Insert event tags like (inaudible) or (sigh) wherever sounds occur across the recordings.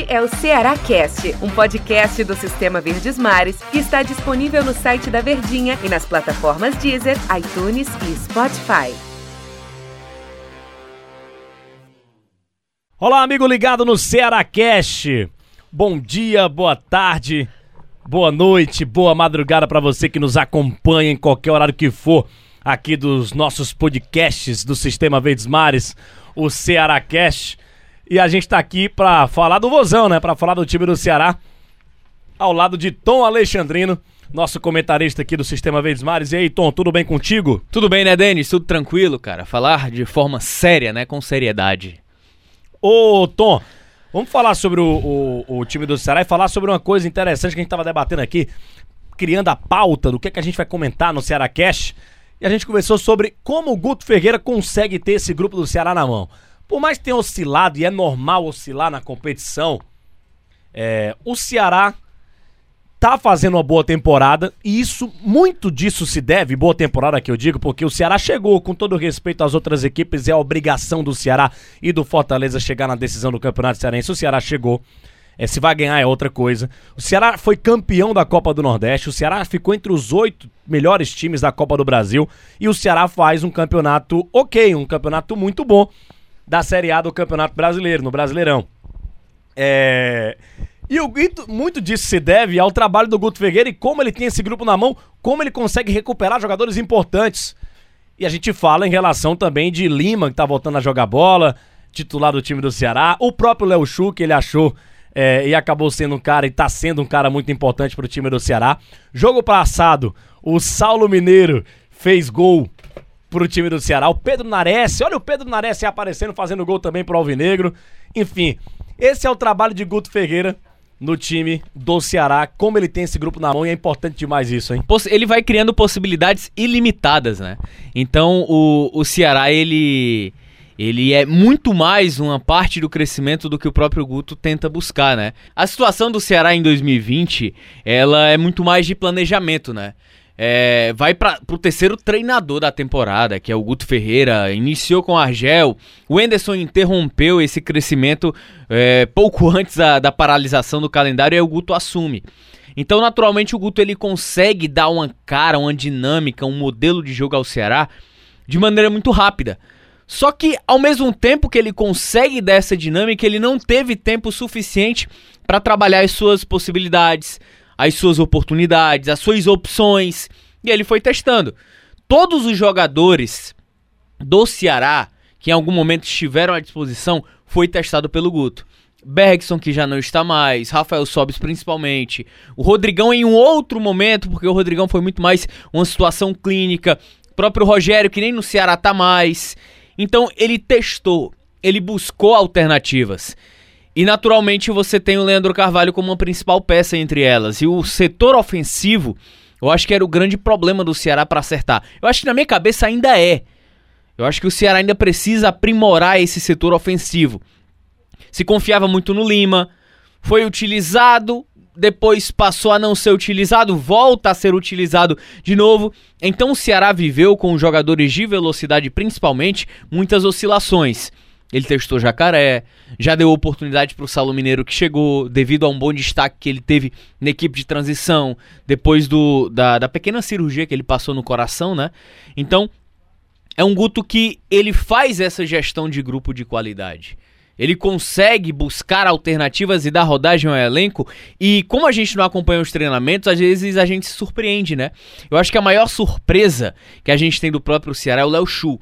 Este é o Ceará Cast, um podcast do Sistema Verdes Mares que está disponível no site da Verdinha e nas plataformas Deezer, iTunes e Spotify. Olá, amigo ligado no Ceará Cast. Bom dia, boa tarde, boa noite, boa madrugada para você que nos acompanha em qualquer horário que for aqui dos nossos podcasts do Sistema Verdes Mares, o Ceará Cast. E a gente tá aqui pra falar do Vozão, né? Pra falar do time do Ceará. Ao lado de Tom Alexandrino, nosso comentarista aqui do Sistema Verdes Mares. E aí, Tom, tudo bem contigo? Tudo bem, né, Denis? Tudo tranquilo, cara. Falar de forma séria, né? Com seriedade. Ô, Tom, vamos falar sobre o, o, o time do Ceará e falar sobre uma coisa interessante que a gente tava debatendo aqui, criando a pauta do que, é que a gente vai comentar no Ceará Cash. E a gente conversou sobre como o Guto Ferreira consegue ter esse grupo do Ceará na mão. Por mais que tenha oscilado, e é normal oscilar na competição, é, o Ceará tá fazendo uma boa temporada e isso, muito disso se deve, boa temporada que eu digo, porque o Ceará chegou, com todo respeito às outras equipes, é a obrigação do Ceará e do Fortaleza chegar na decisão do Campeonato Cearense. O Ceará chegou. É, se vai ganhar é outra coisa. O Ceará foi campeão da Copa do Nordeste. O Ceará ficou entre os oito melhores times da Copa do Brasil. E o Ceará faz um campeonato ok, um campeonato muito bom da Série A do Campeonato Brasileiro, no Brasileirão. É... E o muito disso se deve ao trabalho do Guto Ferreira e como ele tem esse grupo na mão, como ele consegue recuperar jogadores importantes. E a gente fala em relação também de Lima, que tá voltando a jogar bola, titular do time do Ceará, o próprio Léo Chu, que ele achou é, e acabou sendo um cara e tá sendo um cara muito importante pro time do Ceará. Jogo passado, o Saulo Mineiro fez gol pro time do Ceará. O Pedro Nares, olha o Pedro Nares aparecendo, fazendo gol também pro Alvinegro. Enfim, esse é o trabalho de Guto Ferreira no time do Ceará, como ele tem esse grupo na mão e é importante demais isso, hein? Ele vai criando possibilidades ilimitadas, né? Então o, o Ceará, ele ele é muito mais uma parte do crescimento do que o próprio Guto tenta buscar, né? A situação do Ceará em 2020, ela é muito mais de planejamento, né? É, vai para o terceiro treinador da temporada, que é o Guto Ferreira. Iniciou com Argel. O Enderson interrompeu esse crescimento é, pouco (laughs) antes da, da paralisação do calendário e aí o Guto assume. Então, naturalmente, o Guto ele consegue dar uma cara, uma dinâmica, um modelo de jogo ao Ceará de maneira muito rápida. Só que, ao mesmo tempo que ele consegue dar essa dinâmica, ele não teve tempo suficiente para trabalhar as suas possibilidades, as suas oportunidades, as suas opções. E ele foi testando. Todos os jogadores do Ceará que em algum momento estiveram à disposição foi testado pelo Guto. Bergson, que já não está mais, Rafael Sobis principalmente, o Rodrigão em um outro momento, porque o Rodrigão foi muito mais uma situação clínica, o próprio Rogério, que nem no Ceará tá mais. Então ele testou, ele buscou alternativas. E naturalmente você tem o Leandro Carvalho como uma principal peça entre elas. E o setor ofensivo, eu acho que era o grande problema do Ceará para acertar. Eu acho que na minha cabeça ainda é. Eu acho que o Ceará ainda precisa aprimorar esse setor ofensivo. Se confiava muito no Lima, foi utilizado, depois passou a não ser utilizado, volta a ser utilizado de novo. Então o Ceará viveu com jogadores de velocidade principalmente muitas oscilações. Ele testou Jacaré, já deu oportunidade para o Saulo Mineiro que chegou, devido a um bom destaque que ele teve na equipe de transição, depois do, da, da pequena cirurgia que ele passou no coração, né? Então, é um Guto que ele faz essa gestão de grupo de qualidade. Ele consegue buscar alternativas e dar rodagem ao elenco. E como a gente não acompanha os treinamentos, às vezes a gente se surpreende, né? Eu acho que a maior surpresa que a gente tem do próprio Ceará é o Léo Chu.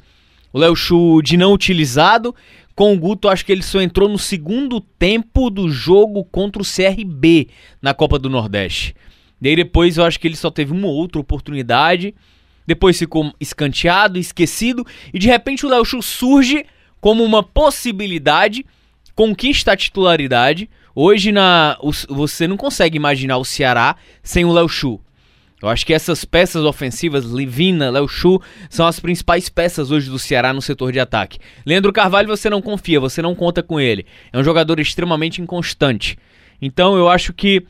O Léo Chu de não utilizado. Com o Guto, acho que ele só entrou no segundo tempo do jogo contra o CRB na Copa do Nordeste. Daí depois eu acho que ele só teve uma outra oportunidade. Depois ficou escanteado, esquecido. E de repente o Léo surge como uma possibilidade, conquista a titularidade. Hoje na, você não consegue imaginar o Ceará sem o Léo Chu. Eu acho que essas peças ofensivas, Livina, Léo Chu, são as principais peças hoje do Ceará no setor de ataque. Leandro Carvalho você não confia, você não conta com ele. É um jogador extremamente inconstante. Então eu acho que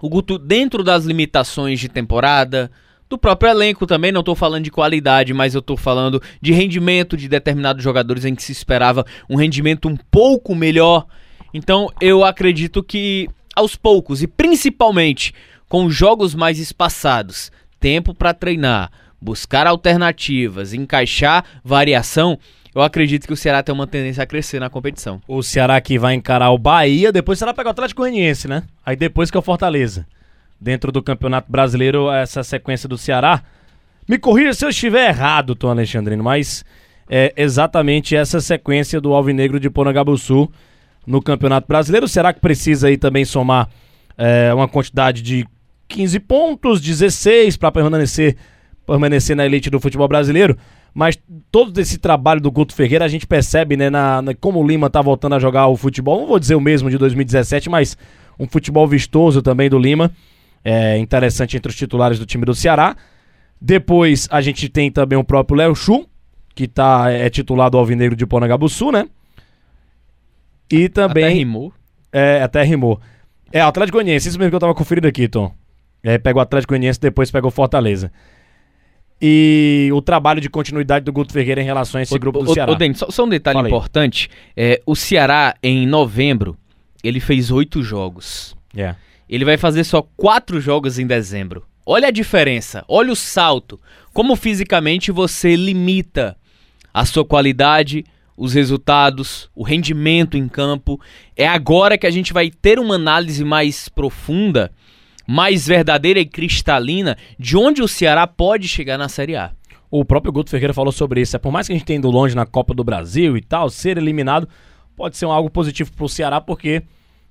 o Guto, dentro das limitações de temporada, do próprio elenco também, não estou falando de qualidade, mas eu estou falando de rendimento de determinados jogadores em que se esperava um rendimento um pouco melhor. Então eu acredito que aos poucos e principalmente com jogos mais espaçados, tempo para treinar, buscar alternativas, encaixar variação, eu acredito que o Ceará tem uma tendência a crescer na competição. O Ceará que vai encarar o Bahia, depois será pegar o Atlético Goianiense, né? Aí depois que é o Fortaleza. Dentro do Campeonato Brasileiro, essa sequência do Ceará. Me corrija se eu estiver errado, Tom Alexandrino, mas é exatamente essa sequência do Alvinegro de Porangaba-Sul no Campeonato Brasileiro. Será que precisa aí também somar é, uma quantidade de 15 pontos, 16 para permanecer, permanecer na elite do futebol brasileiro? Mas todo esse trabalho do Guto Ferreira a gente percebe, né, na, na, como o Lima tá voltando a jogar o futebol. Não vou dizer o mesmo de 2017, mas um futebol vistoso também do Lima. É interessante entre os titulares do time do Ceará. Depois a gente tem também o próprio Léo Chu, que tá, é titular do Alvinegro de Ponagabuçu, né? E também. Até rimou. É, até rimou. É, o Atlético Goianiense, isso mesmo que eu tava conferindo aqui, Tom. É, pega o Atlético Goianiense, depois pega o Fortaleza. E o trabalho de continuidade do Guto Ferreira em relação a esse o, grupo do o, Ceará. O Denis, só, só, um detalhe Fala importante. É, o Ceará, em novembro, ele fez oito jogos. Yeah. Ele vai fazer só quatro jogos em dezembro. Olha a diferença, olha o salto. Como fisicamente você limita a sua qualidade, os resultados, o rendimento em campo. É agora que a gente vai ter uma análise mais profunda, mais verdadeira e cristalina de onde o Ceará pode chegar na Série A. O próprio Guto Ferreira falou sobre isso. É por mais que a gente tenha ido longe na Copa do Brasil e tal, ser eliminado pode ser algo positivo para o Ceará, porque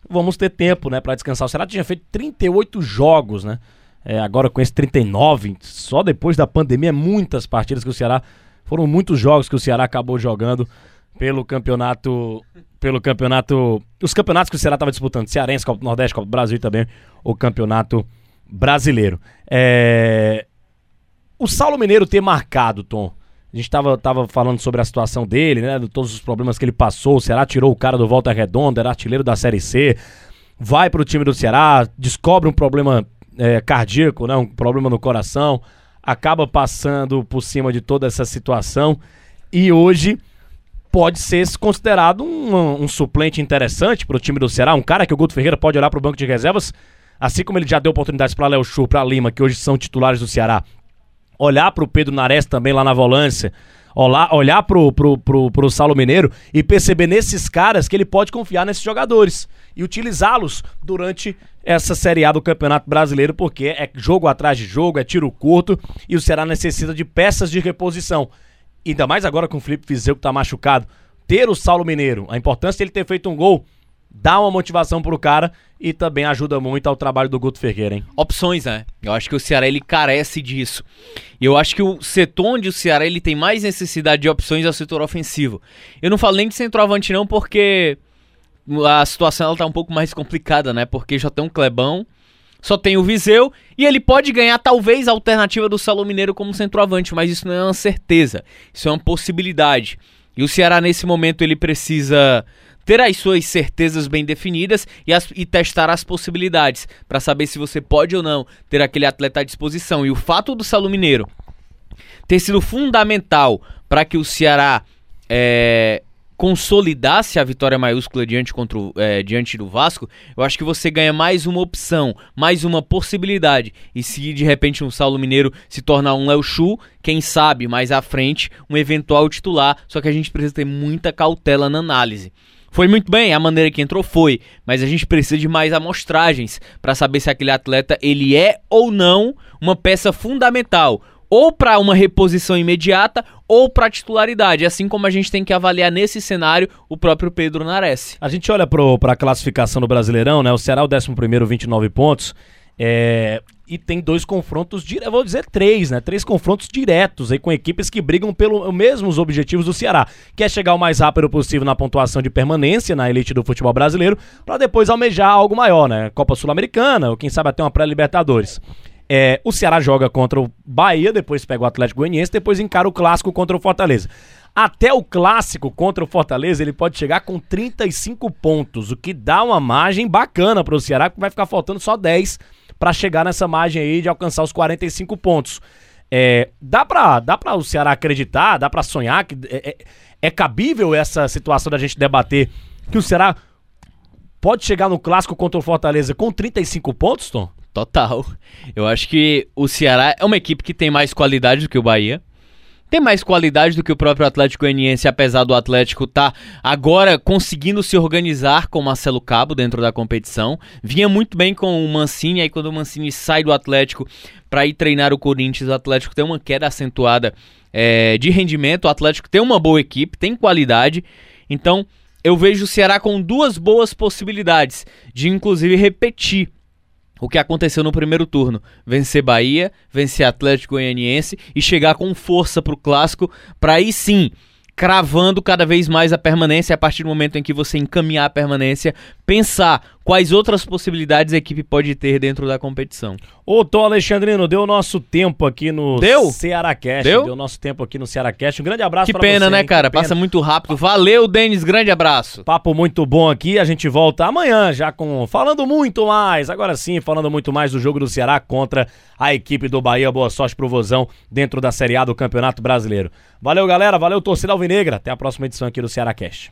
vamos ter tempo, né, para descansar. O Ceará tinha feito 38 jogos, né? É, agora com esse 39, só depois da pandemia, muitas partidas que o Ceará foram muitos jogos que o Ceará acabou jogando pelo campeonato. Pelo campeonato. Os campeonatos que o Ceará estava disputando, Cearense, Copa do Nordeste, Copa do Brasil e também o campeonato brasileiro. É... O Saulo Mineiro ter marcado, Tom. A gente estava tava falando sobre a situação dele, né? De todos os problemas que ele passou. O Ceará tirou o cara do Volta Redonda, era artilheiro da Série C. Vai para o time do Ceará, descobre um problema é, cardíaco, né? Um problema no coração. Acaba passando por cima de toda essa situação. E hoje pode ser considerado um, um suplente interessante para o time do Ceará, um cara que o Guto Ferreira pode olhar para o banco de reservas, assim como ele já deu oportunidades para Léo Chu, para Lima, que hoje são titulares do Ceará. Olhar para o Pedro Nares também lá na volância, olhar, olhar pro, pro, pro, pro Saulo Mineiro e perceber nesses caras que ele pode confiar nesses jogadores e utilizá-los durante essa Série A do Campeonato Brasileiro, porque é jogo atrás de jogo, é tiro curto e o Ceará necessita de peças de reposição ainda mais agora com o Felipe Fizeu que tá machucado, ter o Saulo Mineiro, a importância de ele ter feito um gol, dá uma motivação pro cara e também ajuda muito ao trabalho do Guto Ferreira, hein? Opções, né? Eu acho que o Ceará ele carece disso. E eu acho que o setor onde o Ceará ele tem mais necessidade de opções é o setor ofensivo. Eu não falo nem de centroavante não, porque a situação ela tá um pouco mais complicada, né? Porque já tem um Clebão, só tem o Viseu e ele pode ganhar talvez a alternativa do Salo Mineiro como centroavante, mas isso não é uma certeza, isso é uma possibilidade. E o Ceará nesse momento ele precisa ter as suas certezas bem definidas e, as, e testar as possibilidades para saber se você pode ou não ter aquele atleta à disposição. E o fato do Salo Mineiro ter sido fundamental para que o Ceará é, consolidasse a vitória maiúscula diante, contra o, é, diante do Vasco, eu acho que você ganha mais uma opção, mais uma possibilidade. E se de repente um Saulo Mineiro se tornar um Léo Chu, quem sabe mais à frente um eventual titular, só que a gente precisa ter muita cautela na análise. Foi muito bem, a maneira que entrou foi, mas a gente precisa de mais amostragens para saber se aquele atleta ele é ou não uma peça fundamental, ou para uma reposição imediata ou para titularidade, assim como a gente tem que avaliar nesse cenário o próprio Pedro Nares. A gente olha para a classificação do Brasileirão, né? O Ceará é o 11 29 pontos. É, e tem dois confrontos, dire... vou dizer três, né? Três confrontos diretos aí com equipes que brigam pelos mesmos objetivos do Ceará, que é chegar o mais rápido possível na pontuação de permanência na elite do futebol brasileiro, para depois almejar algo maior, né? Copa Sul-Americana, ou quem sabe até uma pré-Libertadores. É, o Ceará joga contra o Bahia, depois pega o Atlético Goianiense, depois encara o clássico contra o Fortaleza. Até o clássico contra o Fortaleza, ele pode chegar com 35 pontos, o que dá uma margem bacana para o Ceará, que vai ficar faltando só 10 para chegar nessa margem aí de alcançar os 45 pontos. É, dá para dá o Ceará acreditar, dá para sonhar que é, é, é cabível essa situação da gente debater que o Ceará pode chegar no clássico contra o Fortaleza com 35 pontos, Tom? Total. Eu acho que o Ceará é uma equipe que tem mais qualidade do que o Bahia. Tem mais qualidade do que o próprio Atlético Goianiense, apesar do Atlético estar tá agora conseguindo se organizar com o Marcelo Cabo dentro da competição. Vinha muito bem com o Mancini, aí quando o Mancini sai do Atlético para ir treinar o Corinthians, o Atlético tem uma queda acentuada é, de rendimento. O Atlético tem uma boa equipe, tem qualidade. Então, eu vejo o Ceará com duas boas possibilidades de, inclusive, repetir o que aconteceu no primeiro turno. Vencer Bahia, vencer Atlético Goianiense e chegar com força pro clássico para aí sim cravando cada vez mais a permanência a partir do momento em que você encaminhar a permanência, pensar quais outras possibilidades a equipe pode ter dentro da competição. Ô, Tom Alexandrino, deu nosso tempo aqui no deu? Ceará Cast. Deu? Deu nosso tempo aqui no Ceará Cast. Um grande abraço que pra pena, você. né, hein? cara? Que pena. Passa muito rápido. Valeu, Denis. Grande abraço. Papo muito bom aqui. A gente volta amanhã já com falando muito mais. Agora sim, falando muito mais do jogo do Ceará contra a equipe do Bahia. Boa sorte pro Vozão dentro da Série A do Campeonato Brasileiro. Valeu, galera. Valeu, torcida Alvinegra. Até a próxima edição aqui do Ceará Cast.